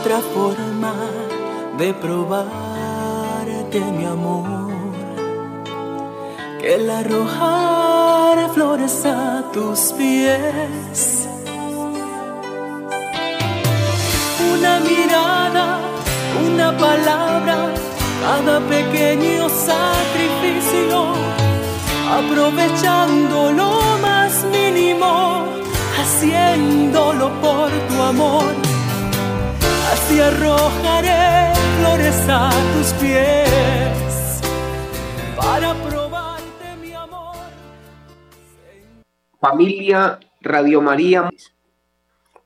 otra forma de probarte mi amor que el arrojar flores a tus pies. Cada pequeño sacrificio, aprovechando lo más mínimo, haciéndolo por tu amor Así arrojaré flores a tus pies para probarte mi amor. Familia Radio María,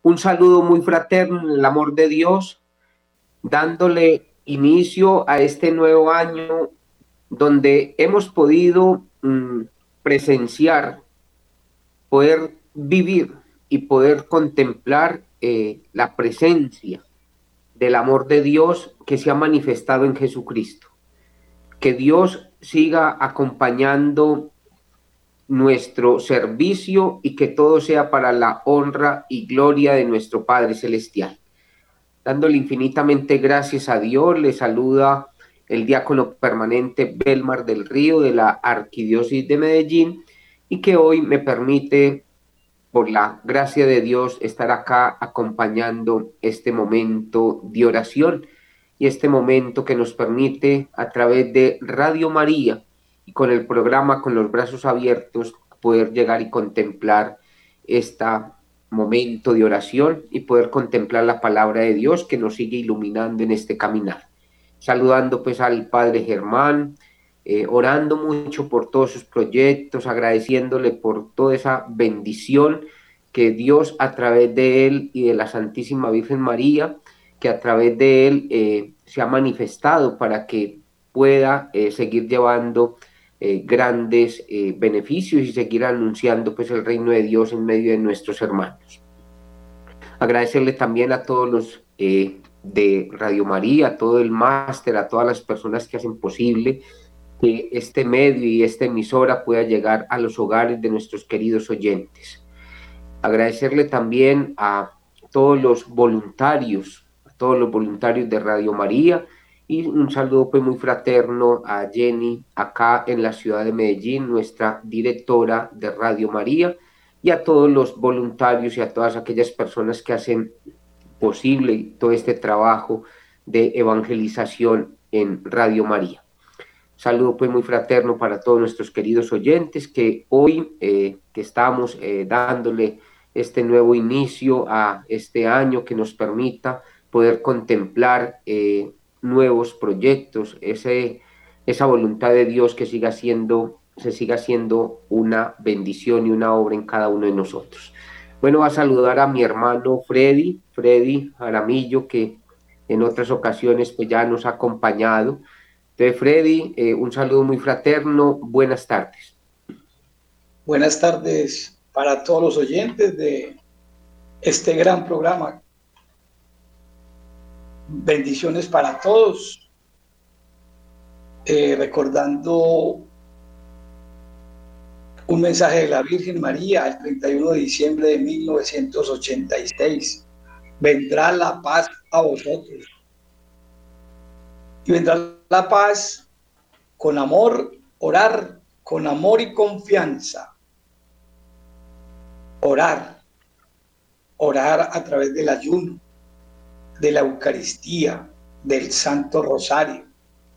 un saludo muy fraterno el amor de Dios, dándole inicio a este nuevo año donde hemos podido mm, presenciar, poder vivir y poder contemplar eh, la presencia del amor de Dios que se ha manifestado en Jesucristo. Que Dios siga acompañando nuestro servicio y que todo sea para la honra y gloria de nuestro Padre Celestial. Dándole infinitamente gracias a Dios, le saluda el diácono permanente Belmar del Río de la Arquidiócesis de Medellín y que hoy me permite por la gracia de Dios, estar acá acompañando este momento de oración y este momento que nos permite a través de Radio María y con el programa Con los Brazos Abiertos poder llegar y contemplar este momento de oración y poder contemplar la palabra de Dios que nos sigue iluminando en este caminar. Saludando pues al Padre Germán, eh, orando mucho por todos sus proyectos, agradeciéndole por toda esa bendición que Dios a través de él y de la Santísima Virgen María, que a través de él eh, se ha manifestado para que pueda eh, seguir llevando grandes beneficios y seguir anunciando pues el reino de Dios en medio de nuestros hermanos. Agradecerle también a todos los de Radio María, a todo el máster, a todas las personas que hacen posible que este medio y esta emisora pueda llegar a los hogares de nuestros queridos oyentes. Agradecerle también a todos los voluntarios, a todos los voluntarios de Radio María y un saludo pues muy fraterno a Jenny acá en la ciudad de Medellín, nuestra directora de Radio María y a todos los voluntarios y a todas aquellas personas que hacen posible todo este trabajo de evangelización en Radio María. Saludo pues muy fraterno para todos nuestros queridos oyentes que hoy eh, que estamos eh, dándole este nuevo inicio a este año que nos permita poder contemplar eh, nuevos proyectos, ese, esa voluntad de Dios que siga siendo, se siga siendo una bendición y una obra en cada uno de nosotros. Bueno, va a saludar a mi hermano Freddy, Freddy Aramillo, que en otras ocasiones pues ya nos ha acompañado entonces, Freddy, eh, un saludo muy fraterno. Buenas tardes. Buenas tardes para todos los oyentes de este gran programa. Bendiciones para todos. Eh, recordando un mensaje de la Virgen María el 31 de diciembre de 1986. Vendrá la paz a vosotros. Y vendrá la paz con amor, orar con amor y confianza. Orar, orar a través del ayuno, de la Eucaristía, del Santo Rosario.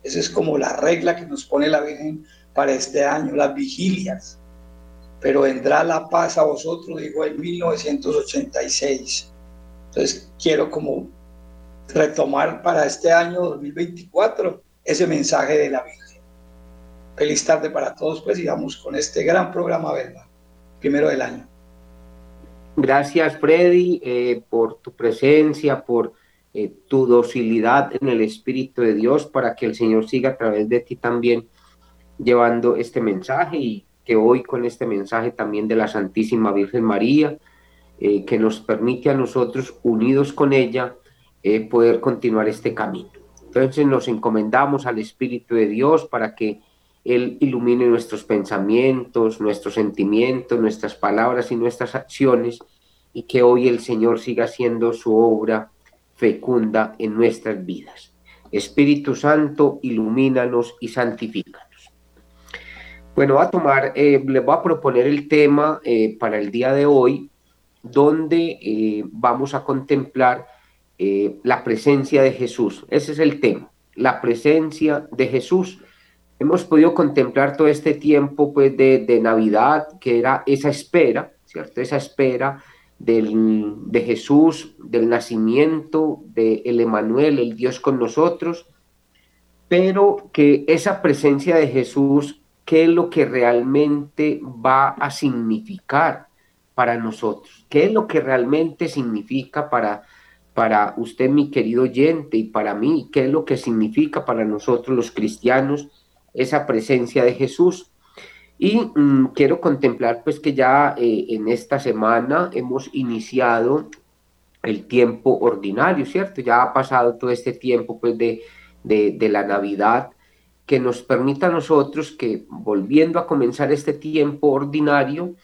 Esa es como la regla que nos pone la Virgen para este año, las vigilias. Pero vendrá la paz a vosotros, dijo en 1986. Entonces quiero como retomar para este año 2024 ese mensaje de la Virgen. Feliz tarde para todos, pues, y vamos con este gran programa, ¿verdad? Primero del año. Gracias, Freddy, eh, por tu presencia, por eh, tu docilidad en el Espíritu de Dios, para que el Señor siga a través de ti también llevando este mensaje y que hoy con este mensaje también de la Santísima Virgen María eh, que nos permite a nosotros, unidos con ella, eh, poder continuar este camino. Entonces nos encomendamos al Espíritu de Dios para que Él ilumine nuestros pensamientos, nuestros sentimientos, nuestras palabras y nuestras acciones, y que hoy el Señor siga haciendo su obra fecunda en nuestras vidas. Espíritu Santo, ilumínanos y santifícanos. Bueno, a tomar, eh, les voy a proponer el tema eh, para el día de hoy, donde eh, vamos a contemplar la presencia de Jesús. Ese es el tema, la presencia de Jesús. Hemos podido contemplar todo este tiempo pues, de, de Navidad, que era esa espera, ¿cierto? Esa espera del, de Jesús, del nacimiento de el Emanuel, el Dios con nosotros, pero que esa presencia de Jesús qué es lo que realmente va a significar para nosotros, qué es lo que realmente significa para, para usted, mi querido oyente, y para mí, qué es lo que significa para nosotros los cristianos esa presencia de Jesús. Y mm, quiero contemplar pues que ya eh, en esta semana hemos iniciado el tiempo ordinario, ¿cierto? Ya ha pasado todo este tiempo pues de, de, de la Navidad que nos permita a nosotros que volviendo a comenzar este tiempo ordinario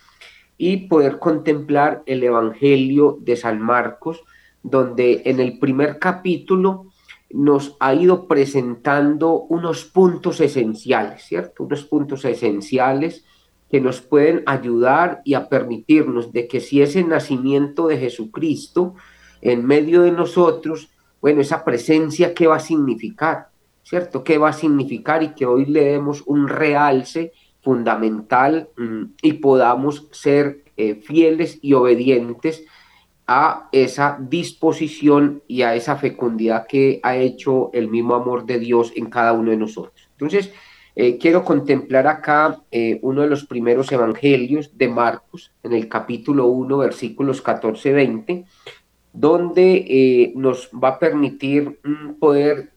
y poder contemplar el Evangelio de San Marcos, donde en el primer capítulo nos ha ido presentando unos puntos esenciales, ¿cierto? Unos puntos esenciales que nos pueden ayudar y a permitirnos de que si ese nacimiento de Jesucristo en medio de nosotros, bueno, esa presencia, ¿qué va a significar? ¿cierto? ¿Qué va a significar y que hoy le demos un realce fundamental mm, y podamos ser eh, fieles y obedientes a esa disposición y a esa fecundidad que ha hecho el mismo amor de Dios en cada uno de nosotros. Entonces, eh, quiero contemplar acá eh, uno de los primeros evangelios de Marcos, en el capítulo 1, versículos 14-20, donde nos va a permitir mm, poder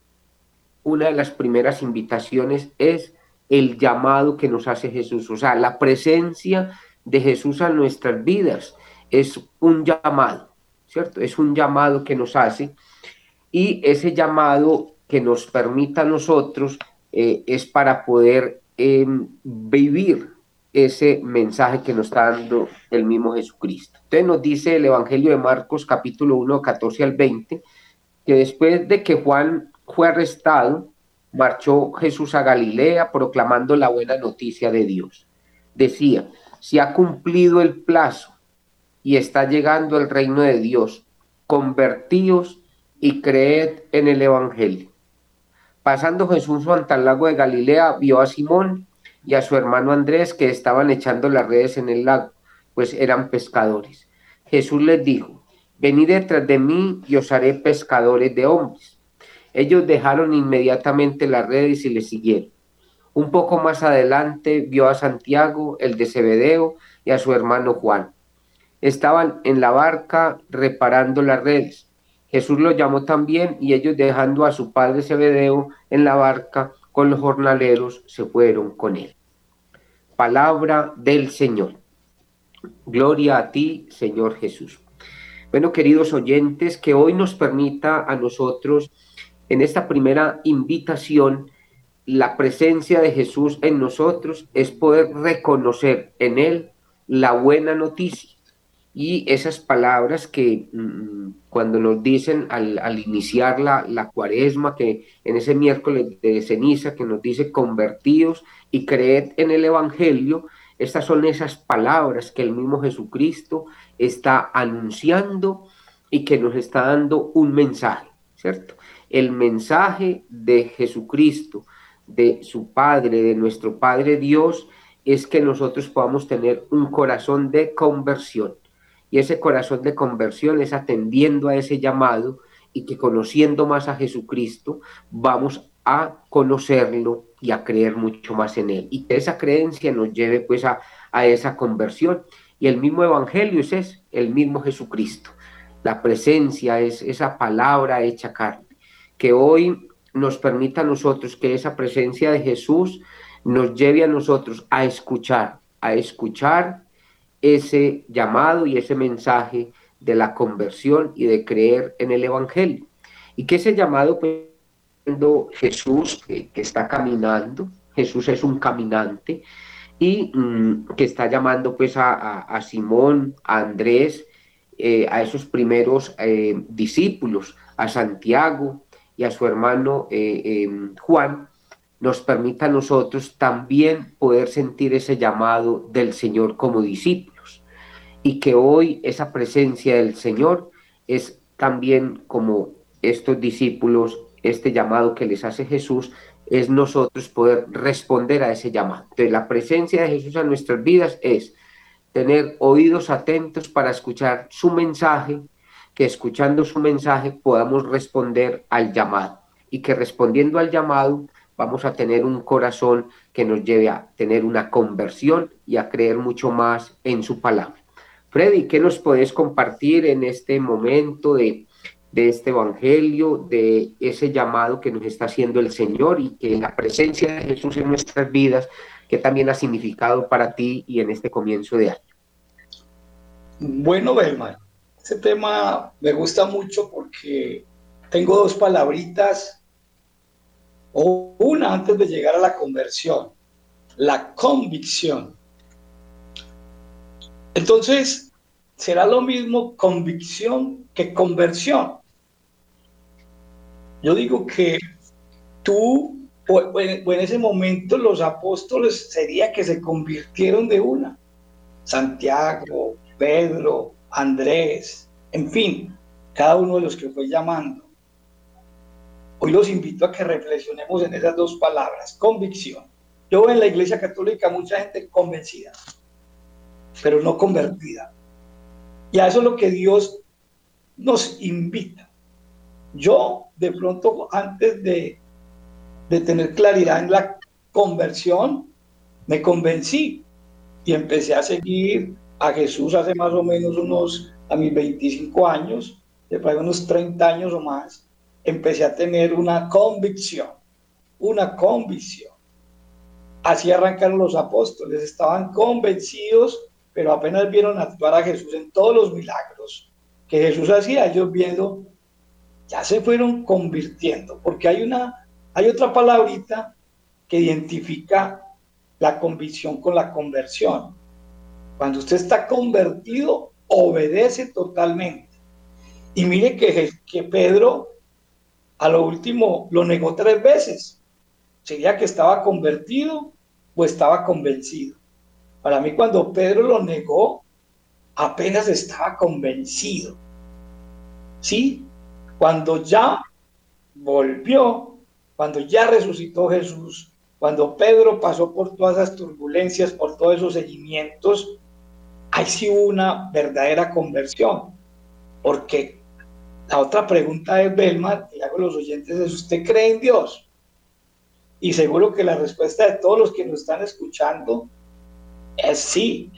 una de las primeras invitaciones es el llamado que nos hace Jesús, o sea, la presencia de Jesús a nuestras vidas es un llamado, ¿cierto? Es un llamado que nos hace y ese llamado que nos permita a nosotros eh, es para poder em, vivir ese mensaje que nos está dando el mismo Jesucristo. Entonces nos dice el Evangelio de Marcos capítulo 1, 14 al 20, que después de que Juan fue arrestado, marchó Jesús a Galilea proclamando la buena noticia de Dios. Decía, si ha cumplido el plazo y está llegando el reino de Dios, convertíos y creed en el Evangelio. Pasando Jesús ante el lago de Galilea, vio a Simón y a su hermano Andrés que estaban echando las redes en el lago, pues eran pescadores. Jesús les dijo, venid detrás de mí y os haré pescadores de hombres. Ellos dejaron inmediatamente las redes y le siguieron. Un poco más adelante vio a Santiago, el de Zebedeo, y a su hermano Juan. Estaban en la barca reparando las redes. Jesús los llamó también y ellos dejando a su padre Zebedeo en la barca con los jornaleros se fueron con él. Palabra del Señor. Gloria a ti, Señor Jesús. Bueno, queridos oyentes, que hoy nos permita a nosotros en esta primera invitación, la presencia de Jesús en nosotros es poder reconocer en Él la buena noticia. Y esas palabras que mm, cuando nos dicen al, iniciar la, la, cuaresma, que en ese miércoles de ceniza que nos dice convertidos y creed en el Evangelio, estas son esas palabras que el mismo Jesucristo está anunciando y que nos está dando un mensaje, ¿cierto? el mensaje de Jesucristo, de su Padre, de nuestro Padre Dios, es que nosotros podamos tener un corazón de conversión. Y ese corazón de conversión es atendiendo a ese llamado y que conociendo más a Jesucristo vamos a conocerlo y a creer mucho más en él. Y que esa creencia nos lleve pues a, a esa conversión. Y el mismo Evangelio es el mismo Jesucristo. La presencia es esa palabra hecha carne que hoy nos permita a nosotros que esa presencia de Jesús nos lleve a nosotros a escuchar, a escuchar ese llamado y ese mensaje de la conversión y de creer en el Evangelio. Y que ese llamado, pues, Jesús que, está caminando, Jesús es un caminante, y mm, que está llamando pues a, Simón, a Andrés, eh, a esos primeros eh, discípulos, a Santiago y a su hermano eh, Juan, nos permita a nosotros también poder sentir ese llamado del Señor como discípulos. Y que hoy esa presencia del Señor es también como estos discípulos, este llamado que les hace Jesús, es nosotros poder responder a ese llamado. Entonces, la presencia de Jesús en nuestras vidas es tener oídos atentos para escuchar su mensaje, que escuchando su mensaje podamos responder al llamado y que respondiendo al llamado vamos a tener un corazón que nos lleve a tener una conversión y a creer mucho más en su palabra. Freddy, ¿qué nos puedes compartir en este momento de de este Evangelio, de ese llamado que nos está haciendo el Señor y que la presencia de Jesús en nuestras vidas, que también ha significado para ti y en este comienzo de año. Bueno, Belmar, este tema me gusta mucho porque tengo dos palabritas, o una antes de llegar a la conversión, la convicción. Entonces, será lo mismo convicción que conversión. Yo digo que tú, o, en, ese momento los apóstoles sería que se convirtieron de una. Santiago, Pedro, Andrés, en fin, cada uno de los que fue llamando. Hoy los invito a que reflexionemos en esas dos palabras, convicción. Yo en la iglesia católica mucha gente convencida, pero no convertida. Y a eso es lo que Dios nos invita. Yo, de pronto, antes de, tener claridad en la conversión, me convencí y empecé a seguir a Jesús hace más o menos unos, a mis 25 años, después de unos 30 años o más, empecé a tener una convicción, una convicción. Así arrancaron los apóstoles, estaban convencidos, pero apenas vieron actuar a Jesús en todos los milagros que Jesús hacía, ellos viendo ya se fueron convirtiendo, porque hay una, hay otra palabrita que identifica la convicción con la conversión. Cuando usted está convertido, obedece totalmente. Y mire que, que Pedro a lo último lo negó tres veces. Sería que estaba convertido o estaba convencido. Para mí cuando Pedro lo negó, apenas estaba convencido. ¿Sí? Cuando ya volvió, cuando ya resucitó Jesús, cuando Pedro pasó por todas esas turbulencias, por todos esos seguimientos, hay sí una verdadera conversión. Porque la otra pregunta de Belmar, que hago a los oyentes, es, ¿usted cree en Dios? Y seguro que la respuesta de todos los que nos están escuchando es sí.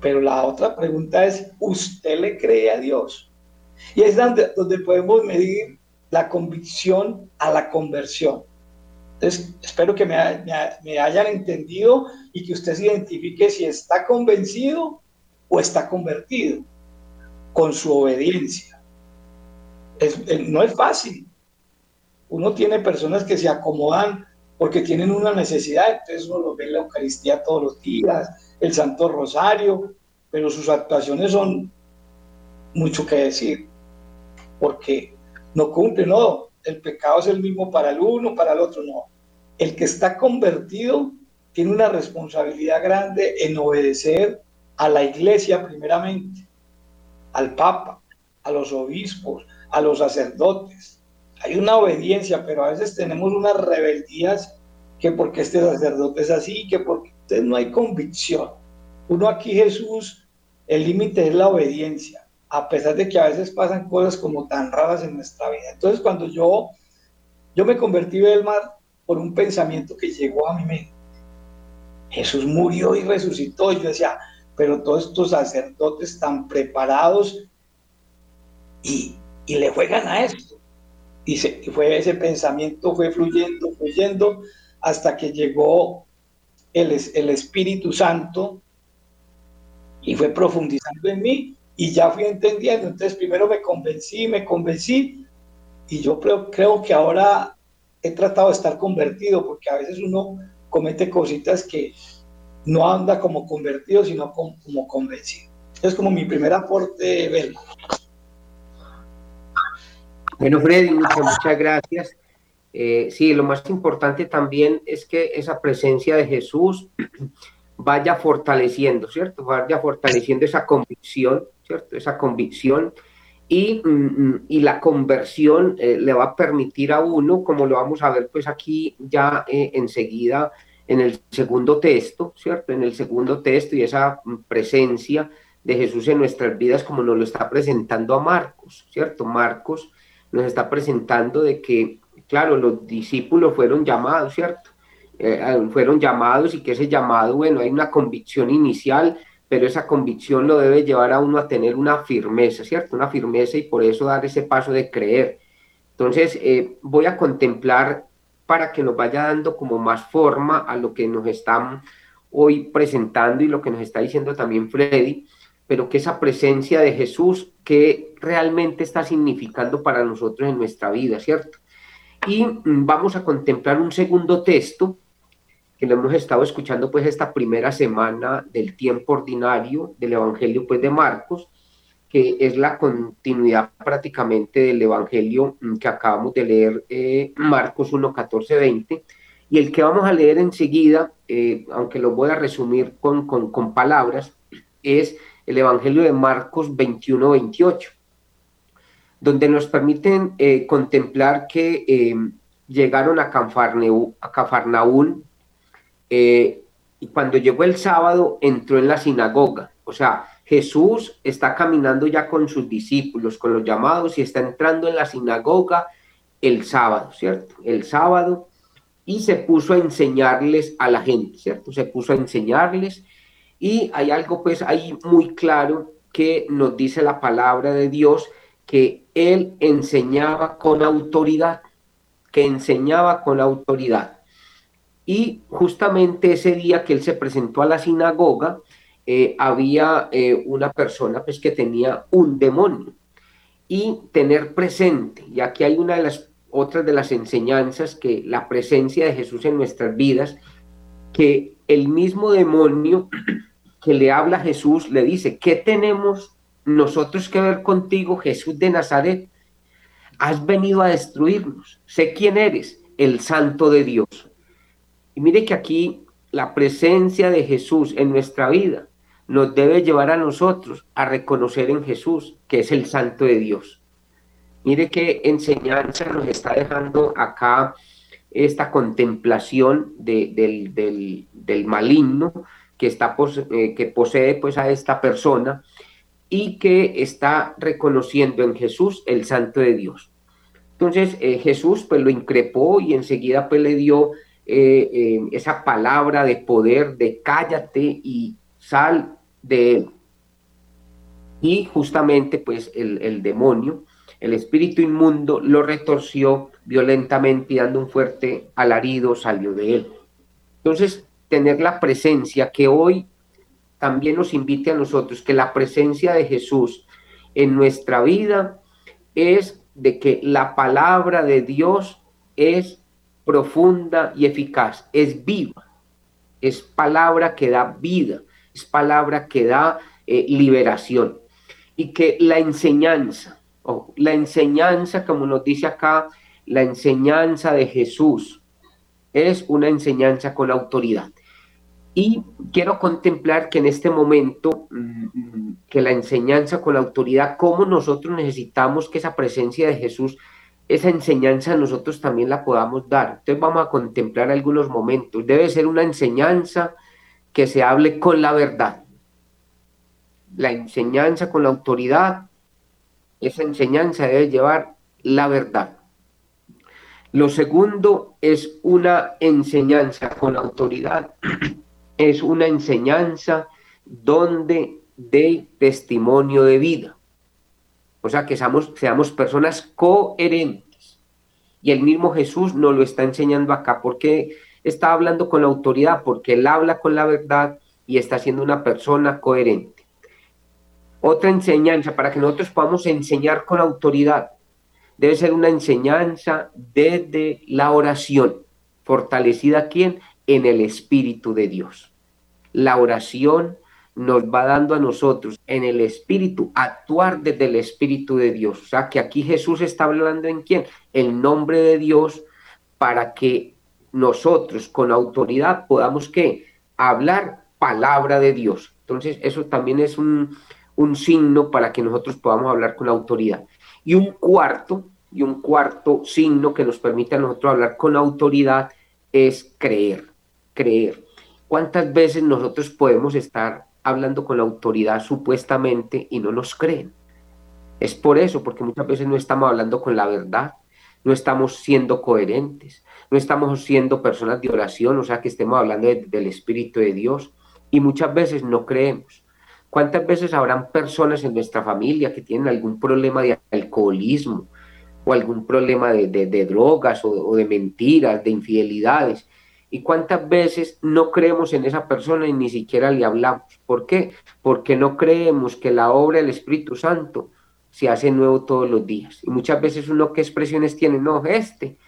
Pero la otra pregunta es, ¿usted le cree a Dios? Y es donde, donde podemos medir la convicción a la conversión. Entonces, espero que me, me, hayan entendido y que usted se identifique si está convencido o está convertido con su obediencia. No es fácil. Uno tiene personas que se acomodan porque tienen una necesidad, entonces uno lo ve en la Eucaristía todos los días, el Santo Rosario, pero sus actuaciones son mucho que decir porque no cumple, no, el pecado es el mismo para el uno, para el otro, no. El que está convertido tiene una responsabilidad grande en obedecer a la iglesia primeramente, al papa, a los obispos, a los sacerdotes. Hay una obediencia, pero a veces tenemos unas rebeldías que porque este sacerdote es así, que porque no hay convicción. Uno aquí Jesús, el límite es la obediencia a pesar de que a veces pasan cosas como tan raras en nuestra vida. Entonces, cuando yo, yo me convertí, Belmar, por un pensamiento que llegó a mi mente. Jesús murió y resucitó. Yo decía, pero todos estos sacerdotes tan preparados y, y le juegan a esto. Y, y fue ese pensamiento, fue fluyendo, fluyendo, hasta que llegó el, el Espíritu Santo y fue profundizando en mí y ya fui entendiendo. Entonces primero me convencí, me convencí y yo creo, creo que ahora he tratado de estar convertido porque a veces uno comete cositas que no anda como convertido, sino como, como convencido. Es como mi primer aporte, Bel. Bueno, Freddy, muchas, muchas gracias. Eh, sí, lo más importante también es que esa presencia de Jesús vaya fortaleciendo, ¿cierto? Vaya fortaleciendo esa convicción, ¿cierto? Esa convicción y, mm, y la conversión eh, le va a permitir a uno, como lo vamos a ver pues aquí ya eh, enseguida en el segundo texto, ¿cierto? En el segundo texto y esa presencia de Jesús en nuestras vidas como nos lo está presentando a Marcos, ¿cierto? Marcos nos está presentando de que, claro, los discípulos fueron llamados, ¿cierto? Eh, fueron llamados y que ese llamado, bueno, hay una convicción inicial, pero esa convicción lo debe llevar a uno a tener una firmeza, ¿cierto? Una firmeza y por eso dar ese paso de creer. Entonces, eh, voy a contemplar para que nos vaya dando como más forma a lo que nos están hoy presentando y lo que nos está diciendo también Freddy, pero que esa presencia de Jesús que realmente está significando para nosotros en nuestra vida, ¿cierto? Y mm, vamos a contemplar un segundo texto que lo hemos estado escuchando pues esta primera semana del tiempo ordinario del Evangelio pues de Marcos, que es la continuidad prácticamente del Evangelio mm, que acabamos de leer, eh, Marcos 1, 14, 20, y el que vamos a leer enseguida, eh, aunque lo voy a resumir con, con, con, palabras, es el Evangelio de Marcos 21, 28, donde nos permiten eh, contemplar que llegaron a, a Cafarnaún eh, y cuando llegó el sábado entró en la sinagoga. O sea, Jesús está caminando ya con sus discípulos, con los llamados, y está entrando en la sinagoga el sábado, ¿cierto? El sábado, y se puso a enseñarles a la gente, ¿cierto? Se puso a enseñarles, y hay algo pues ahí muy claro que nos dice la palabra de Dios, que él enseñaba con autoridad, que enseñaba con autoridad. Y justamente ese día que él se presentó a la sinagoga, eh, había eh, una persona pues, que tenía un demonio. Y tener presente, y aquí hay una de las otras de las enseñanzas, que la presencia de Jesús en nuestras vidas, que el mismo demonio que le habla a Jesús le dice, ¿qué tenemos nosotros que ver contigo, Jesús de Nazaret? Has venido a destruirnos. Sé quién eres, el santo de Dios. Y mire que aquí la presencia de Jesús en nuestra vida nos debe llevar a nosotros a reconocer en Jesús que es el santo de Dios. Mire qué enseñanza nos está dejando acá esta contemplación del, del, maligno que, está, eh, que posee pues a esta persona y que está reconociendo en Jesús el santo de Dios. Entonces eh, Jesús pues lo increpó y enseguida pues le dio eh, eh, esa palabra de poder de cállate y sal de él. Y justamente pues el, el demonio, el espíritu inmundo, lo retorció violentamente y dando un fuerte alarido salió de él. Entonces, tener la presencia que hoy también nos invite a nosotros, que la presencia de Jesús en nuestra vida es de que la palabra de Dios es profunda y eficaz, es viva, es palabra que da vida, es palabra que da eh, liberación. Y que la enseñanza, la enseñanza, como nos dice acá, la enseñanza de Jesús es una enseñanza con autoridad. Y quiero contemplar que en este momento, mm, mm, que la enseñanza con autoridad, cómo nosotros necesitamos que esa presencia de Jesús esa enseñanza nosotros también la podamos dar. Entonces vamos a contemplar algunos momentos. Debe ser una enseñanza que se hable con la verdad. La enseñanza con la autoridad, esa enseñanza debe llevar la verdad. Lo segundo es una enseñanza con autoridad. Es una enseñanza donde de testimonio de vida. O sea, que seamos, personas coherentes. Y el mismo Jesús nos lo está enseñando acá. porque está hablando con autoridad? Porque él habla con la verdad y está siendo una persona coherente. Otra enseñanza para que nosotros podamos enseñar con autoridad debe ser una enseñanza desde la oración, fortalecida quién? En el Espíritu de Dios. La oración nos va dando a nosotros en el Espíritu, actuar desde el Espíritu de Dios. O sea, que aquí Jesús está hablando en quién? El nombre de Dios para que nosotros con autoridad podamos que hablar palabra de Dios. Entonces, eso también es un, un signo para que nosotros podamos hablar con autoridad. Y un cuarto, y un cuarto signo que nos permite a nosotros hablar con autoridad es creer, creer. ¿Cuántas veces nosotros podemos estar hablando con la autoridad supuestamente y no nos creen. Es por eso, porque muchas veces no estamos hablando con la verdad, no estamos siendo coherentes, no estamos siendo personas de oración, o sea que estemos hablando del Espíritu de Dios y muchas veces no creemos. ¿Cuántas veces habrán personas en nuestra familia que tienen algún problema de alcoholismo o algún problema de, drogas o de mentiras, de infidelidades? ¿Y cuántas veces no creemos en esa persona y ni siquiera le hablamos? ¿Por qué? Porque no creemos que la obra del Espíritu Santo se hace nuevo todos los días. Y muchas veces uno, ¿qué expresiones tiene? No, este,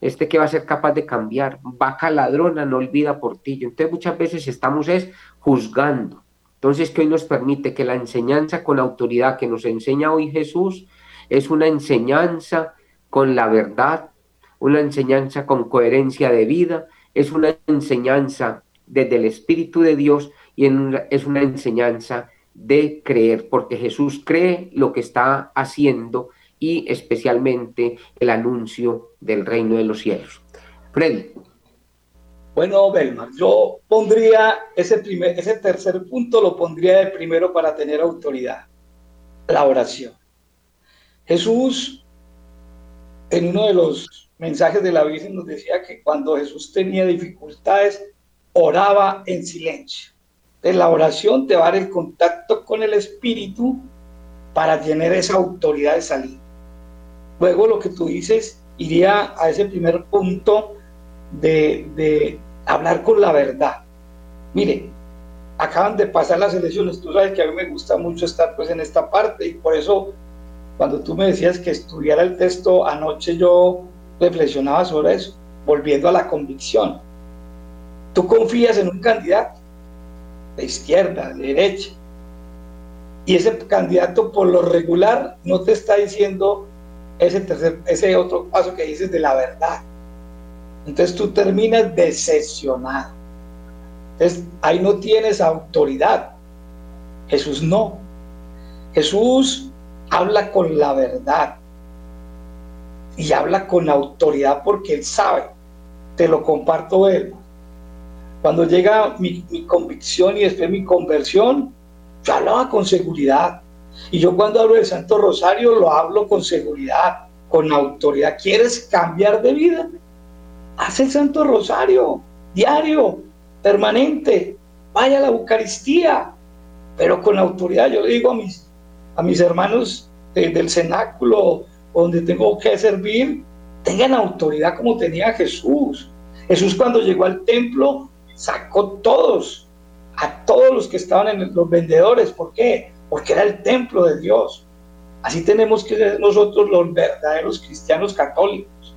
este que va a ser capaz de cambiar, vaca ladrona, no olvida portillo. Entonces muchas veces estamos es juzgando. Entonces, que hoy nos permite que la enseñanza con autoridad que nos enseña hoy Jesús es una enseñanza con la verdad, una enseñanza con coherencia de vida, es una enseñanza desde el Espíritu de Dios y es una enseñanza de creer, porque Jesús cree lo que está haciendo y especialmente el anuncio del reino de los cielos. Freddy. Bueno, Belmar, yo pondría ese, primer, ese tercer punto, lo pondría de primero para tener autoridad, la oración. Jesús, en uno de los mensajes de la Virgen nos decía que cuando Jesús tenía dificultades, oraba en silencio. Entonces la oración te va a dar el contacto con el Espíritu para tener esa autoridad de salir. Luego lo que tú dices iría a ese primer punto de, de hablar con la verdad. Mire, acaban de pasar las elecciones, tú sabes que a mí me gusta mucho estar pues en esta parte y por eso cuando tú me decías que estudiara el texto anoche yo reflexionaba sobre eso, volviendo a la convicción. Tú confías en un candidato, de izquierda, de derecha, y ese candidato por lo regular no te está diciendo ese, tercer, ese otro paso que dices de la verdad. Entonces tú terminas decepcionado. Entonces ahí no tienes autoridad. Jesús no. Jesús habla con la verdad y habla con autoridad porque él sabe. Te lo comparto él. Cuando llega mi, convicción y después mi conversión, yo hablaba con seguridad. Y yo cuando hablo del Santo Rosario lo hablo con seguridad, con autoridad. ¿Quieres cambiar de vida? Haz el Santo Rosario, diario, permanente. Vaya a la Eucaristía, pero con autoridad. Yo le digo a mis, a mis hermanos del cenáculo donde tengo que servir, tengan autoridad como tenía Jesús. Jesús cuando llegó al templo sacó todos, a todos los que estaban en los vendedores. ¿Por qué? Porque era el templo de Dios. Así tenemos que ser nosotros los verdaderos cristianos católicos.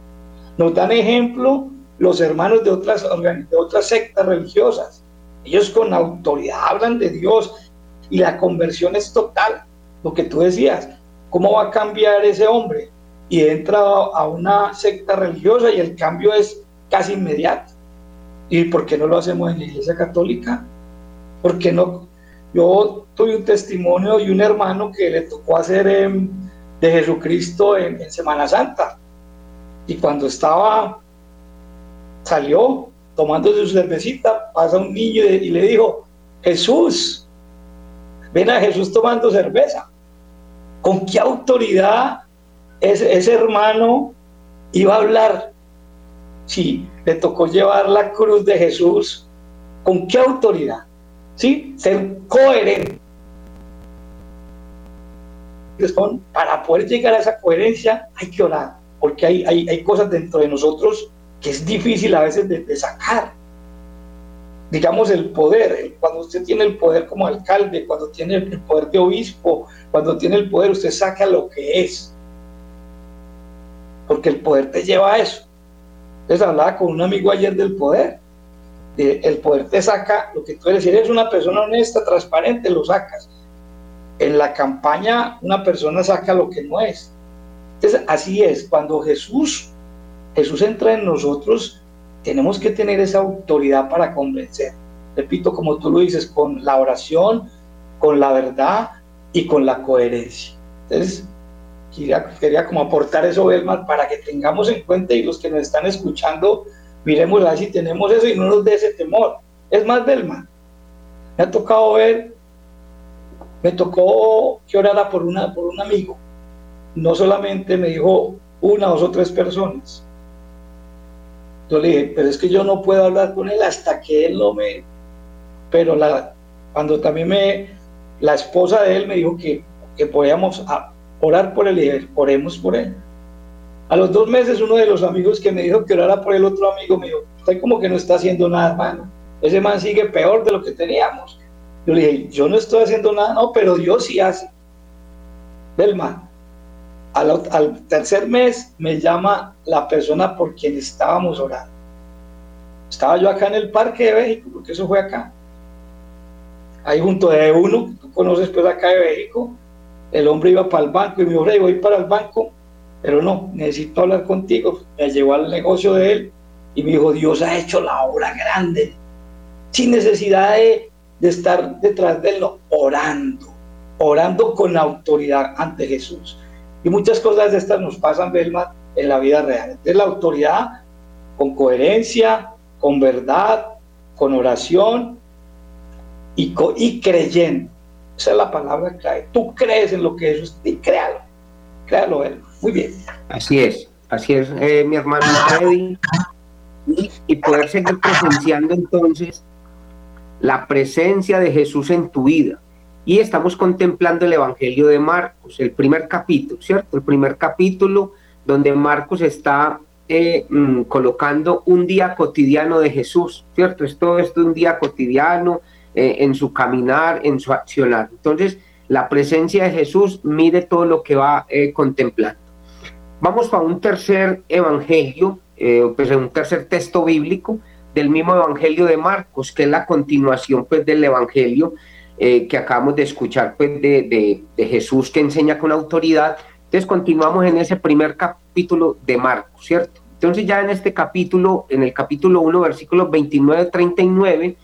Nos dan ejemplo los hermanos de otras, de otras sectas religiosas. Ellos con autoridad hablan de Dios y la conversión es total. Lo que tú decías, ¿Cómo va a cambiar ese hombre? Y entra a una secta religiosa y el cambio es casi inmediato. ¿Y por qué no lo hacemos en la iglesia católica? Porque no? Yo tuve un testimonio y un hermano que le tocó hacer em, de Jesucristo en, en Semana Santa. Y cuando estaba, salió tomando su cervecita, pasa un niño y le dijo, Jesús, ven a Jesús tomando cerveza. ¿Con qué autoridad ese, ese hermano iba a hablar? Si le tocó llevar la cruz de Jesús, ¿con qué autoridad? ¿Sí? Ser coherente. Para poder llegar a esa coherencia hay que orar, porque hay, hay, hay cosas dentro de nosotros que es difícil a veces de, de sacar. Digamos, el poder. Cuando usted tiene el poder como alcalde, cuando tiene el poder de obispo, cuando tiene el poder, usted saca lo que es. Porque el poder te lleva a eso. Entonces hablaba con un amigo ayer del poder. el poder te saca lo que tú eres. Si eres una persona honesta, transparente, lo sacas. En la campaña una persona saca lo que no es. Entonces así es. Cuando Jesús, Jesús entra en nosotros, tenemos que tener esa autoridad para convencer. Repito, como tú lo dices, con la oración, con la verdad y con la coherencia. Entonces, quería, quería como aportar eso, Belmar, para que tengamos en cuenta y los que nos están escuchando, miremos a ver si tenemos eso y no nos dé ese temor. Es más, Belmar, me ha tocado ver, me tocó que orara por, una, por un amigo. No solamente me dijo una, dos o tres personas, yo le dije, pero es que yo no puedo hablar con él hasta que él no me... Pero la, cuando también me... La esposa de él me dijo que, que podíamos orar por él y oremos por él. A los dos meses uno de los amigos que me dijo que orara por el otro amigo me dijo, usted como que no está haciendo nada, hermano. Ese man sigue peor de lo que teníamos. Yo le dije, yo no estoy haciendo nada, no, pero Dios sí hace. Del man. Al, tercer mes me llama la persona por quien estábamos orando. Estaba yo acá en el Parque de México, porque eso fue acá. Ahí junto de uno, tú conoces pues acá de México, el hombre iba para el banco y me dijo, voy para el banco, pero no, necesito hablar contigo. Me llevó al negocio de él y me dijo, Dios ha hecho la obra grande, sin necesidad de estar detrás de él, orando, orando con autoridad ante Jesús. Y muchas cosas de estas nos pasan, Belma, en la vida real. Entonces la autoridad con coherencia, con verdad, con oración y, y creyendo. Esa es la palabra clave. Tú crees en lo que eso es y créalo. Créalo, Belma. Muy bien. Así es, así es, eh, mi hermano Freddy. Y, y poder seguir presenciando entonces la presencia de Jesús en tu vida y estamos contemplando el Evangelio de Marcos, el primer capítulo, ¿cierto? El primer capítulo donde Marcos está eh, mm, colocando un día cotidiano de Jesús, ¿cierto? Es todo esto un día cotidiano eh, en su caminar, en su accionar. Entonces, la presencia de Jesús mide todo lo que va eh, contemplando. Vamos para un tercer evangelio, pues un tercer texto bíblico del mismo evangelio de Marcos, que es la continuación pues del evangelio eh, que acabamos de escuchar pues, de, Jesús que enseña con autoridad. Entonces continuamos en ese primer capítulo de Marcos, ¿cierto? Entonces ya en este capítulo, en el capítulo 1, versículos 29, 39,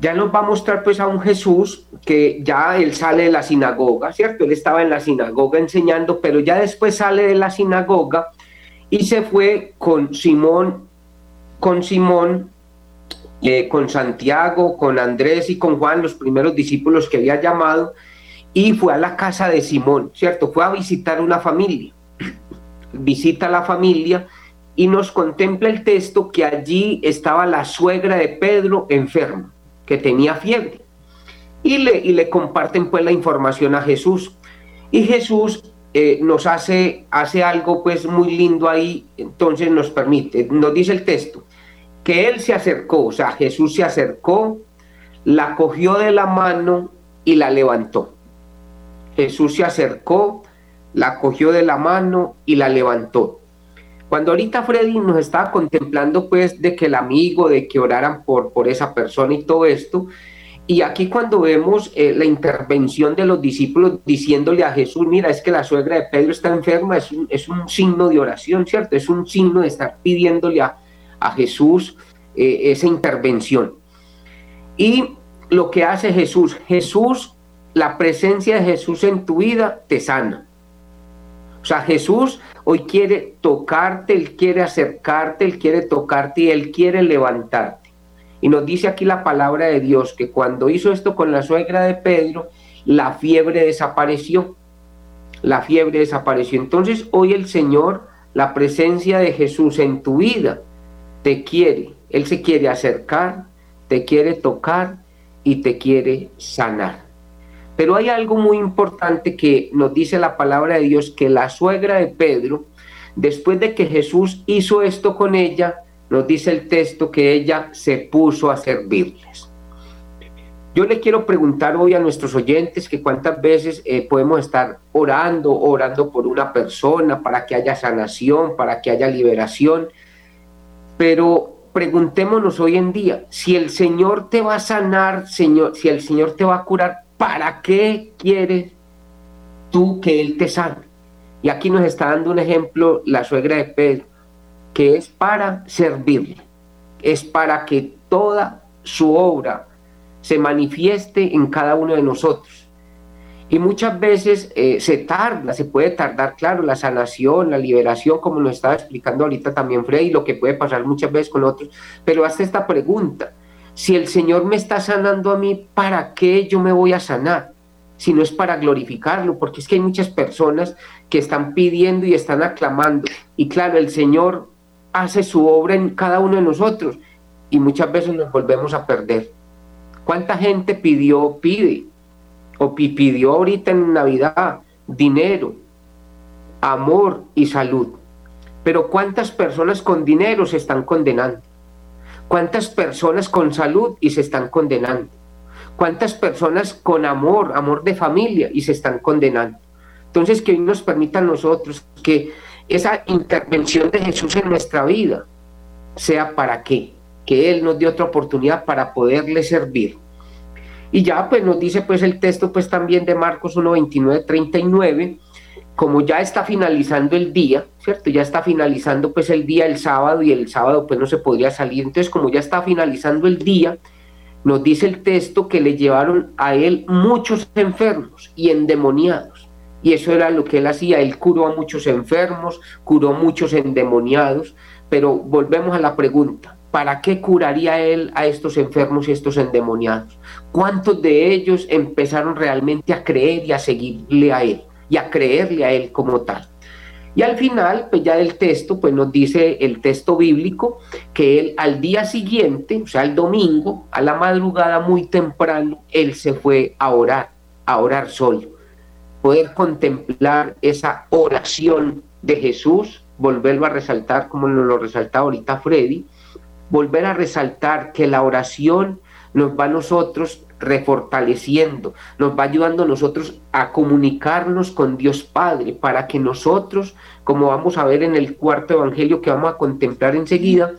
ya nos va a mostrar pues a un Jesús que ya él sale de la sinagoga, ¿cierto? Él estaba en la sinagoga enseñando, pero ya después sale de la sinagoga y se fue con Simón, con Simón eh, con Santiago, con Andrés y con Juan, los primeros discípulos que había llamado, y fue a la casa de Simón, ¿cierto? Fue a visitar una familia. Visita la familia y nos contempla el texto que allí estaba la suegra de Pedro enferma, que tenía fiebre. Y le, y le comparten pues la información a Jesús. Y Jesús eh, nos hace, hace algo pues muy lindo ahí, entonces nos permite, nos dice el texto, que él se acercó, o sea, Jesús se acercó, la cogió de la mano y la levantó. Jesús se acercó, la cogió de la mano y la levantó. Cuando ahorita Freddy nos estaba contemplando pues de que el amigo, de que oraran por, por esa persona y todo esto, y aquí cuando vemos eh, la intervención de los discípulos diciéndole a Jesús, mira, es que la suegra de Pedro está enferma, es un, es un signo de oración, ¿cierto? Es un signo de estar pidiéndole a, a Jesús eh, esa intervención. Y lo que hace Jesús, Jesús, la presencia de Jesús en tu vida te sana. O sea, Jesús hoy quiere tocarte, Él quiere acercarte, Él quiere tocarte y Él quiere levantarte. Y nos dice aquí la palabra de Dios que cuando hizo esto con la suegra de Pedro, la fiebre desapareció. La fiebre desapareció. Entonces hoy el Señor, la presencia de Jesús en tu vida, te quiere, Él se quiere acercar, te quiere tocar y te quiere sanar. Pero hay algo muy importante que nos dice la palabra de Dios, que la suegra de Pedro, después de que Jesús hizo esto con ella, nos dice el texto que ella se puso a servirles. Yo le quiero preguntar hoy a nuestros oyentes que cuántas veces eh, podemos estar orando, orando por una persona para que haya sanación, para que haya liberación, pero preguntémonos hoy en día, si el Señor te va a sanar, Señor, si el Señor te va a curar, ¿para qué quieres tú que Él te sane? Y aquí nos está dando un ejemplo la suegra de Pedro, que es para servirle, es para que toda su obra se manifieste en cada uno de nosotros. Y muchas veces eh, se tarda, se puede tardar, claro, la sanación, la liberación, como nos estaba explicando ahorita también Freddy, lo que puede pasar muchas veces con otros. Pero hasta esta pregunta, si el Señor me está sanando a mí, ¿para qué yo me voy a sanar? Si no es para glorificarlo, porque es que hay muchas personas que están pidiendo y están aclamando. Y claro, el Señor hace su obra en cada uno de nosotros y muchas veces nos volvemos a perder. ¿Cuánta gente pidió, pide? O pidió ahorita en Navidad dinero, amor y salud. Pero ¿cuántas personas con dinero se están condenando? ¿Cuántas personas con salud y se están condenando? ¿Cuántas personas con amor, amor de familia y se están condenando? Entonces, que hoy nos permita nosotros que esa intervención de Jesús en nuestra vida sea para qué, que Él nos dé otra oportunidad para poderle servir. Y ya pues nos dice pues el texto pues también de Marcos 1, 29, 39, como ya está finalizando el día, ¿cierto? Ya está finalizando pues el día el sábado y el sábado pues no se podría salir, entonces como ya está finalizando el día, nos dice el texto que le llevaron a él muchos enfermos y endemoniados y eso era lo que él hacía. Él curó a muchos enfermos, curó a muchos endemoniados. Pero volvemos a la pregunta, ¿para qué curaría él a estos enfermos y estos endemoniados? ¿Cuántos de ellos empezaron realmente a creer y a seguirle a él y a creerle a él como tal? Y al final, pues ya del texto, pues nos dice el texto bíblico que él al día siguiente, o sea, el domingo, a la madrugada muy temprano, él se fue a orar, a orar solo poder contemplar esa oración de Jesús, volverlo a resaltar como lo resaltaba ahorita Freddy, volver a resaltar que la oración nos va a nosotros refortaleciendo, nos va ayudando a nosotros a comunicarnos con Dios Padre, para que nosotros, como vamos a ver en el cuarto evangelio que vamos a contemplar enseguida,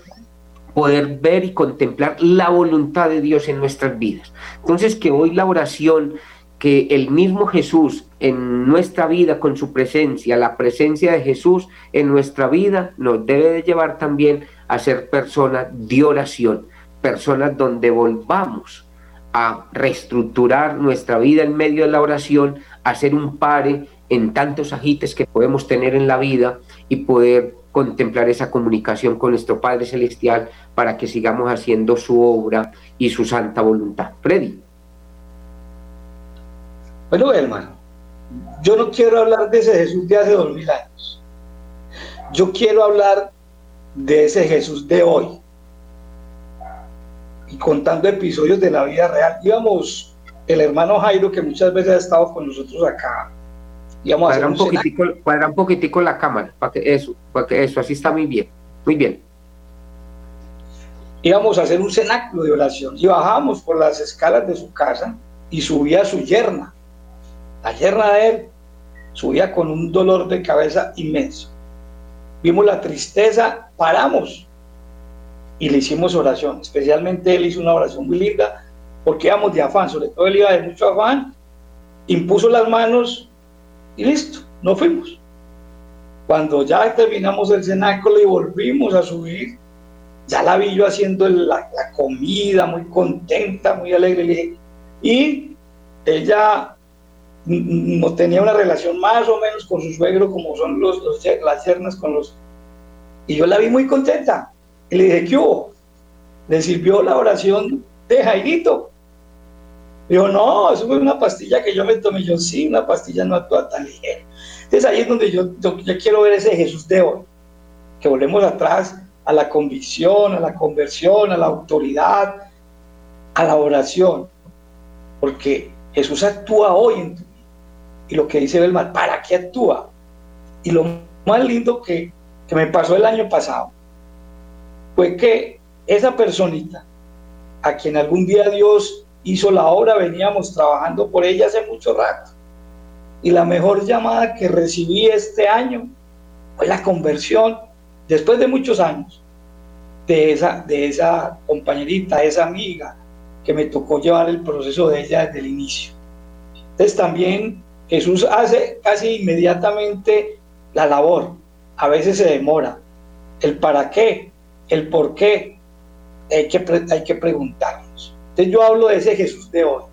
poder ver y contemplar la voluntad de Dios en nuestras vidas. Entonces, que hoy la oración que el mismo Jesús en nuestra vida con su presencia, la presencia de Jesús en nuestra vida nos debe de llevar también a ser personas de oración, personas donde volvamos a reestructurar nuestra vida en medio de la oración, a ser un pare en tantos agites que podemos tener en la vida y poder contemplar esa comunicación con nuestro Padre Celestial para que sigamos haciendo su obra y su santa voluntad. Freddy. Bueno, hermano, yo no quiero hablar de ese Jesús de hace dos mil años. Yo quiero hablar de ese Jesús de hoy. Y contando episodios de la vida real. Íbamos, el hermano Jairo, que muchas veces ha estado con nosotros acá. Íbamos a un, poquitico, un poquitico la cámara, para que eso, para que eso, así está muy bien, muy bien. Íbamos a hacer un cenáculo de oración y bajábamos por las escalas de su casa y subía su yerna la yerna de él subía con un dolor de cabeza inmenso. Vimos la tristeza, paramos y le hicimos oración. Especialmente él hizo una oración muy linda porque íbamos de afán, sobre todo él iba de mucho afán, impuso las manos y listo, no fuimos. Cuando ya terminamos el cenáculo y volvimos a subir, ya la vi yo haciendo la, la comida, muy contenta, muy alegre. Y ella no tenía una relación más o menos con su suegro como son los, las yernas con los... Y yo la vi muy contenta. Y le dije, ¿qué hubo? Le sirvió la oración de Jairito. Dijo, no, eso fue una pastilla que yo me tomé. Yo, sí, una pastilla no actúa tan ligera. Entonces ahí es donde yo, yo, yo quiero ver ese Jesús de hoy. Que volvemos atrás a la convicción, a la conversión, a la autoridad, a la oración. Porque Jesús actúa hoy en tu y lo que dice Belmar, ¿para qué actúa? Y lo más lindo que, me pasó el año pasado fue que esa personita, a quien algún día Dios hizo la obra, veníamos trabajando por ella hace mucho rato. Y la mejor llamada que recibí este año fue la conversión, después de muchos años, de esa, de esa compañerita, esa amiga, que me tocó llevar el proceso de ella desde el inicio. Entonces también Jesús hace casi inmediatamente la labor, a veces se demora. El para qué, el por qué, hay que, hay que preguntarnos. Entonces yo hablo de ese Jesús de hoy,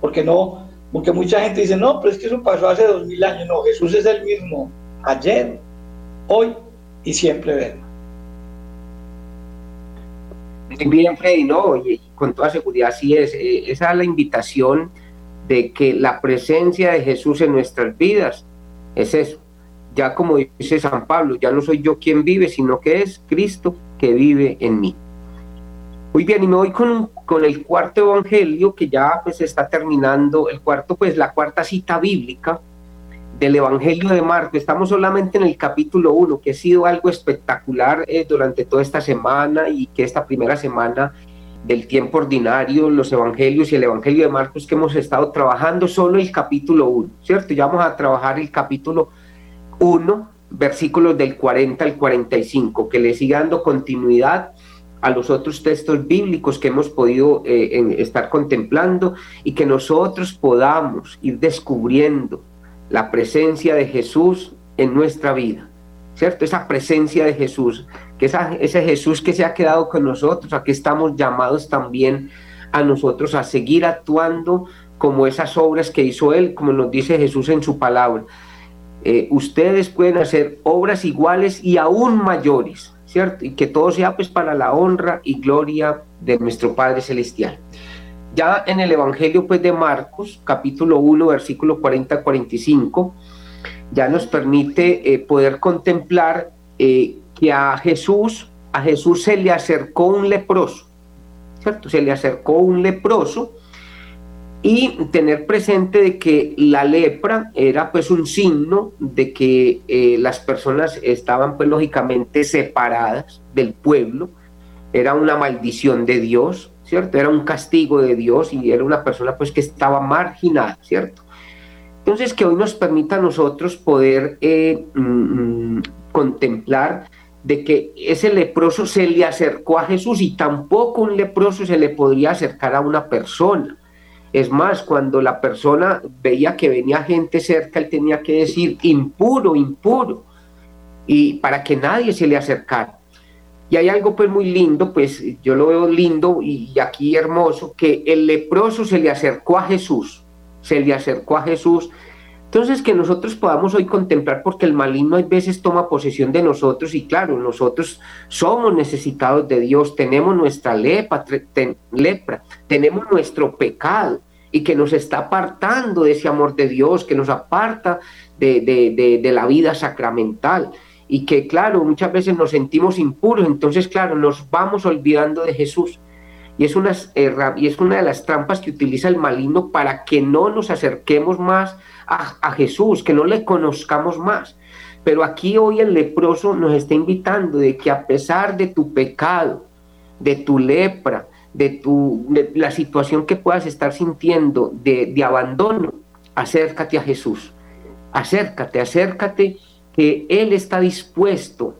porque no, porque mucha gente dice, no, pero es que eso pasó hace dos mil años. No, Jesús es el mismo ayer, hoy y siempre verlo. Freddy, no, con toda seguridad así es. Eh, esa es la invitación de que la presencia de Jesús en nuestras vidas es eso. Ya como dice San Pablo, ya no soy yo quien vive, sino que es Cristo que vive en mí. Muy bien, y me voy con, con el cuarto evangelio que ya pues está terminando, el cuarto pues la cuarta cita bíblica del evangelio de Marcos. Estamos solamente en el capítulo 1, que ha sido algo espectacular eh, durante toda esta semana y que esta primera semana del tiempo ordinario, los evangelios y el evangelio de Marcos que hemos estado trabajando solo el capítulo 1, ¿cierto? Ya vamos a trabajar el capítulo 1, versículos del 40 al 45, que le siga dando continuidad a los otros textos bíblicos que hemos podido eh, estar contemplando y que nosotros podamos ir descubriendo la presencia de Jesús en nuestra vida, ¿cierto? Esa presencia de Jesús, que esa, ese Jesús que se ha quedado con nosotros, aquí estamos llamados también a nosotros a seguir actuando como esas obras que hizo Él, como nos dice Jesús en su palabra. Eh, ustedes pueden hacer obras iguales y aún mayores, ¿cierto? Y que todo sea pues para la honra y gloria de nuestro Padre Celestial. Ya en el Evangelio pues de Marcos, capítulo 1, versículo 40-45, ya nos permite eh, poder contemplar eh, que a Jesús, a Jesús se le acercó un leproso, ¿cierto? Se le acercó un leproso y tener presente de que la lepra era pues un signo de que eh, las personas estaban pues lógicamente separadas del pueblo, era una maldición de Dios, ¿cierto? Era un castigo de Dios y era una persona pues que estaba marginada, ¿cierto? Entonces que hoy nos permita a nosotros poder eh, mm, mm, contemplar de que ese leproso se le acercó a Jesús y tampoco un leproso se le podría acercar a una persona es más, cuando la persona veía que venía gente cerca, él tenía que decir impuro, impuro, y para que nadie se le acercara. Y hay algo pues muy lindo, pues yo lo veo lindo y aquí hermoso, que el leproso se le acercó a Jesús, se le acercó a Jesús. Entonces que nosotros podamos hoy contemplar, porque el maligno a veces toma posesión de nosotros y claro, nosotros somos necesitados de Dios, tenemos nuestra lepra, tenemos nuestro pecado y que nos está apartando de ese amor de Dios, que nos aparta de, la vida sacramental y que claro, muchas veces nos sentimos impuros, entonces claro, nos vamos olvidando de Jesús. Y es, una, y es una de las trampas que utiliza el maligno para que no nos acerquemos más a, Jesús, que no le conozcamos más. Pero aquí hoy el leproso nos está invitando de que a pesar de tu pecado, de tu lepra, de, tu, la situación que puedas estar sintiendo de, de abandono, acércate a Jesús. Acércate, acércate, que Él está dispuesto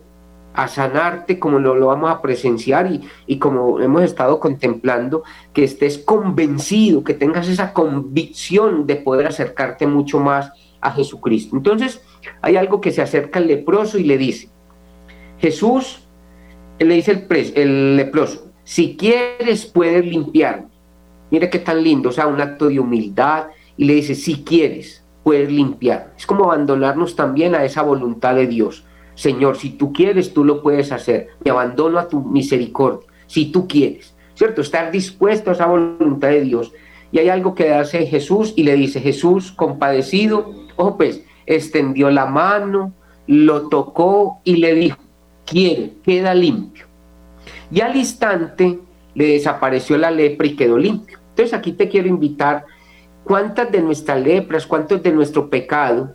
a sanarte como lo, vamos a presenciar y, y, como hemos estado contemplando, que estés convencido, que tengas esa convicción de poder acercarte mucho más a Jesucristo. Entonces, hay algo que se acerca al leproso y le dice, Jesús, le dice el, el leproso, si quieres puedes limpiarme. Mira qué tan lindo, o sea, un acto de humildad y le dice, si quieres puedes limpiar. Es como abandonarnos también a esa voluntad de Dios Señor, si tú quieres, tú lo puedes hacer. Me abandono a tu misericordia, si tú quieres. ¿Cierto? Estar dispuesto a esa voluntad de Dios. Y hay algo que hace Jesús y le dice, Jesús, compadecido, ojo pues, extendió la mano, lo tocó y le dijo, quiere, queda limpio. Y al instante le desapareció la lepra y quedó limpio. Entonces aquí te quiero invitar, ¿cuántas de nuestras lepras, cuántos de nuestro pecado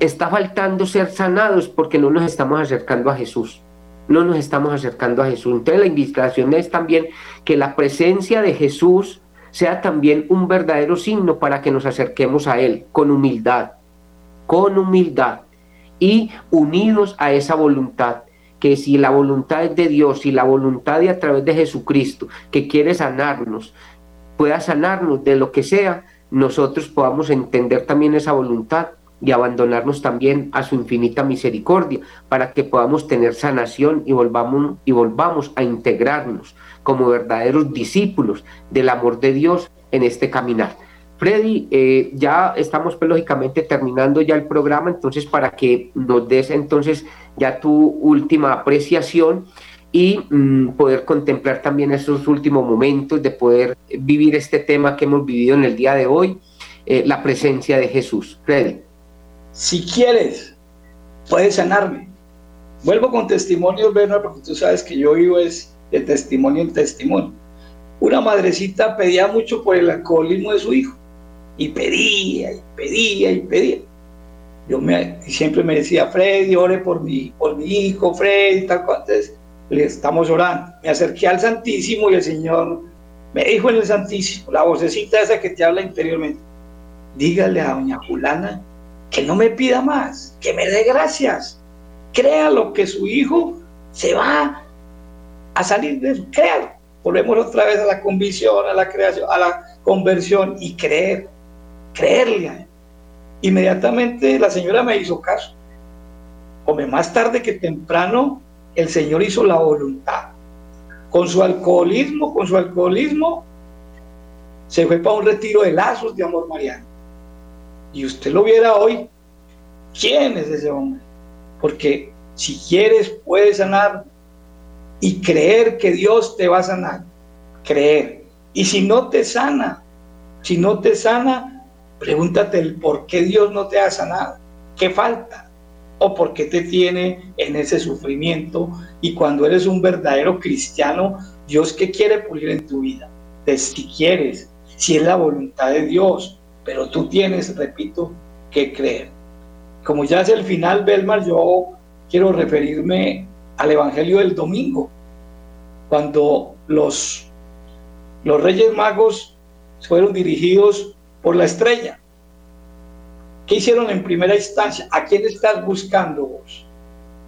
está faltando ser sanados porque no nos estamos acercando a Jesús. no nos estamos acercando a Jesús. Entonces la invitación es también que la presencia de Jesús sea también un verdadero signo para que nos acerquemos a Él con humildad, con humildad y unidos a esa voluntad que si la voluntad es de Dios, y la voluntad de a través de Jesucristo, que quiere sanarnos, pueda sanarnos de lo que sea, nosotros podamos entender también esa voluntad y abandonarnos también a su infinita misericordia para que podamos tener sanación y volvamos, y volvamos a integrarnos como verdaderos discípulos del amor de Dios en este caminar. Freddy, eh, ya estamos pues, lógicamente terminando ya el programa, entonces para que nos des entonces ya tu última apreciación y mm, poder contemplar también esos últimos momentos de poder vivir este tema que hemos vivido en el día de hoy, eh, la presencia de Jesús. Freddy. Si quieres, puedes sanarme. Vuelvo con testimonios, Bernard, porque tú sabes que yo vivo es de testimonio en testimonio. Una madrecita pedía mucho por el alcoholismo de su hijo y pedía y pedía y pedía. Yo me, siempre me decía, Freddy, ore por mi, por mi hijo, Freddy, tal cual. le estamos orando. Me acerqué al Santísimo y el Señor me dijo en el Santísimo, la vocecita esa que te habla interiormente, dígale a doña Julana que no me pida más, que me dé gracias. Créalo que su hijo se va a salir de eso. Créalo. Volvemos otra vez a la convicción, a la creación, a la conversión y creer creerle. Inmediatamente la señora me hizo caso. Come más tarde que temprano, el Señor hizo la voluntad. Con su alcoholismo, con su alcoholismo, se fue para un retiro de lazos de amor mariano. Y usted lo viera hoy, ¿quién es ese hombre? Porque si quieres, puedes sanar y creer que Dios te va a sanar. Creer. Y si no te sana, si no te sana, Pregúntate el por qué Dios no te ha sanado, qué falta o por qué te tiene en ese sufrimiento. Y cuando eres un verdadero cristiano, Dios qué quiere pulir en tu vida. De si quieres, si es la voluntad de Dios, pero tú tienes, repito, que creer. Como ya es el final, Belmar, yo quiero referirme al Evangelio del domingo, cuando los, los Reyes Magos fueron dirigidos por la estrella. ¿Qué hicieron en primera instancia? ¿A quién estás buscando vos?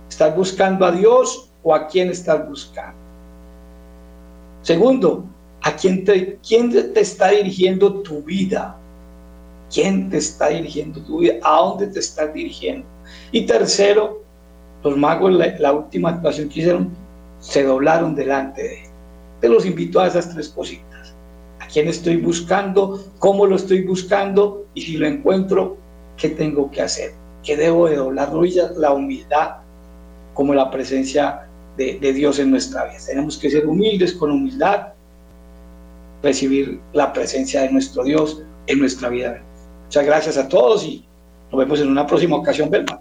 ¿Estás buscando a Dios o a quién estás buscando? Segundo, ¿a quién te, quién te está dirigiendo tu vida? ¿Quién te está dirigiendo tu vida? ¿A dónde te estás dirigiendo? Y tercero, los magos, la, última actuación que hicieron, se doblaron delante de él. Te los invito a esas tres cositas quién estoy buscando, cómo lo estoy buscando y si lo encuentro, qué tengo que hacer, qué debo de doblar la humildad como la presencia de, Dios en nuestra vida. Tenemos que ser humildes con humildad, recibir la presencia de nuestro Dios en nuestra vida. Muchas gracias a todos y nos vemos en una próxima ocasión, Belma.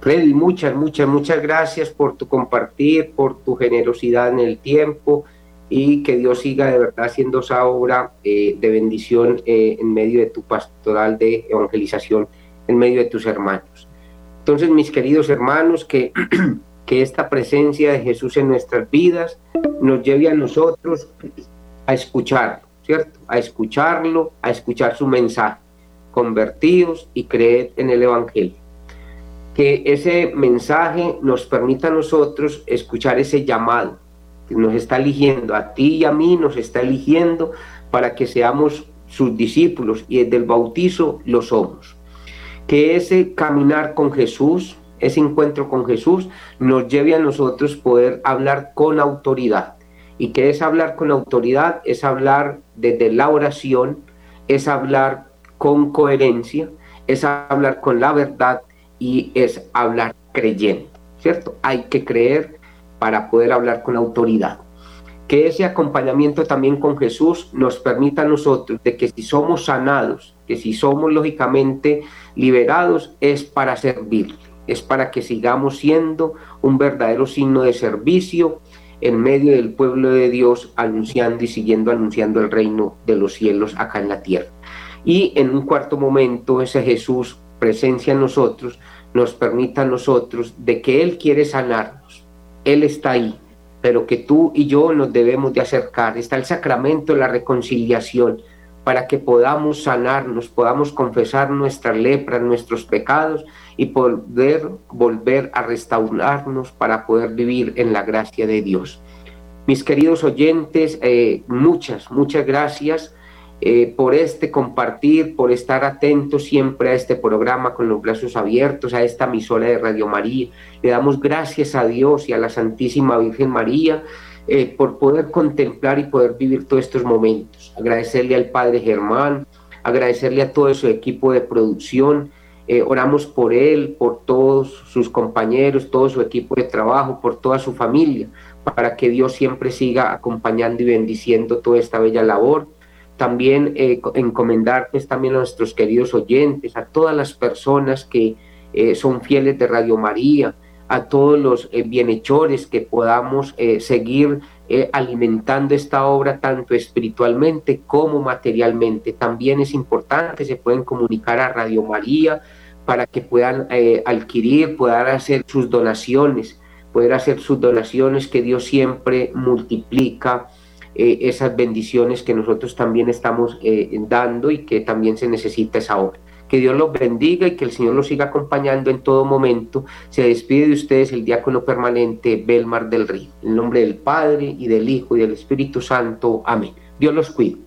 Freddy, muchas, muchas, muchas gracias por tu compartir, por tu generosidad en el tiempo y que Dios siga de verdad haciendo esa obra eh, de bendición eh, en medio de tu pastoral de evangelización, en medio de tus hermanos. Entonces, mis queridos hermanos, que, que esta presencia de Jesús en nuestras vidas nos lleve a nosotros a escucharlo, ¿cierto? A escucharlo, a escuchar su mensaje, convertidos y creer en el Evangelio. Que ese mensaje nos permita a nosotros escuchar ese llamado nos está eligiendo, a ti y a mí nos está eligiendo para que seamos sus discípulos y desde el bautizo lo somos. Que ese caminar con Jesús, ese encuentro con Jesús, nos lleve a nosotros poder hablar con autoridad. Y que es hablar con autoridad, es hablar desde la oración, es hablar con coherencia, es hablar con la verdad y es hablar creyendo, ¿cierto? Hay que creer para poder hablar con autoridad. Que ese acompañamiento también con Jesús nos permita a nosotros de que si somos sanados, que si somos lógicamente liberados, es para servir, es para que sigamos siendo un verdadero signo de servicio en medio del pueblo de Dios, anunciando y siguiendo anunciando el reino de los cielos acá en la tierra. Y en un cuarto momento, ese Jesús presencia en nosotros nos permita a nosotros de que Él quiere sanarnos. Él está ahí, pero que tú y yo nos debemos de acercar. Está el sacramento de la reconciliación para que podamos sanarnos, podamos confesar nuestra lepra, nuestros pecados y poder volver a restaurarnos para poder vivir en la gracia de Dios. Mis queridos oyentes, eh, muchas, muchas gracias eh, por este compartir, por estar atentos siempre a este programa con los brazos abiertos, a esta emisora de Radio María. Le damos gracias a Dios y a la Santísima Virgen María eh, por poder contemplar y poder vivir todos estos momentos. Agradecerle al Padre Germán, agradecerle a todo su equipo de producción. Eh, oramos por él, por todos sus compañeros, todo su equipo de trabajo, por toda su familia, para que Dios siempre siga acompañando y bendiciendo toda esta bella labor. También eh, pues, también a nuestros queridos oyentes, a todas las personas que son fieles de Radio María, a todos los eh, bienhechores que podamos eh, seguir eh, alimentando esta obra tanto espiritualmente como materialmente. También es importante, se pueden comunicar a Radio María para que puedan adquirir, puedan hacer sus donaciones, poder hacer sus donaciones que Dios siempre multiplica esas bendiciones que nosotros también estamos dando y que también se necesita esa obra. Que Dios los bendiga y que el Señor los siga acompañando en todo momento. Se despide de ustedes el diácono permanente Belmar del Río. En nombre del Padre y del Hijo y del Espíritu Santo. Amén. Dios los cuide.